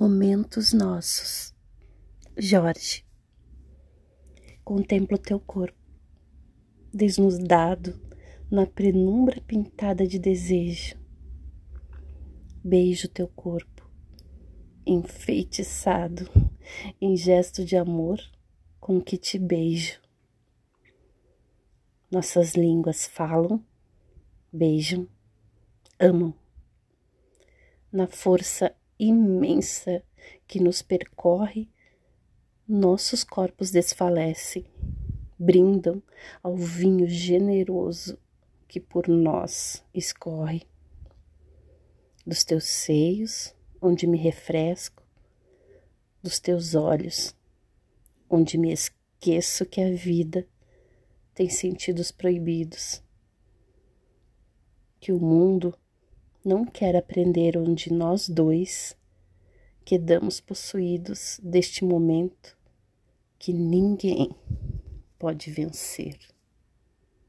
Momentos nossos. Jorge. Contemplo teu corpo, desnudado na penumbra pintada de desejo. Beijo teu corpo, enfeitiçado em gesto de amor com que te beijo. Nossas línguas falam, beijam, amam. Na força imensa que nos percorre, nossos corpos desfalecem, brindam ao vinho generoso que por nós escorre. Dos teus seios, onde me refresco, dos teus olhos, onde me esqueço que a vida tem sentidos proibidos, que o mundo não quer aprender onde nós dois quedamos possuídos deste momento que ninguém pode vencer.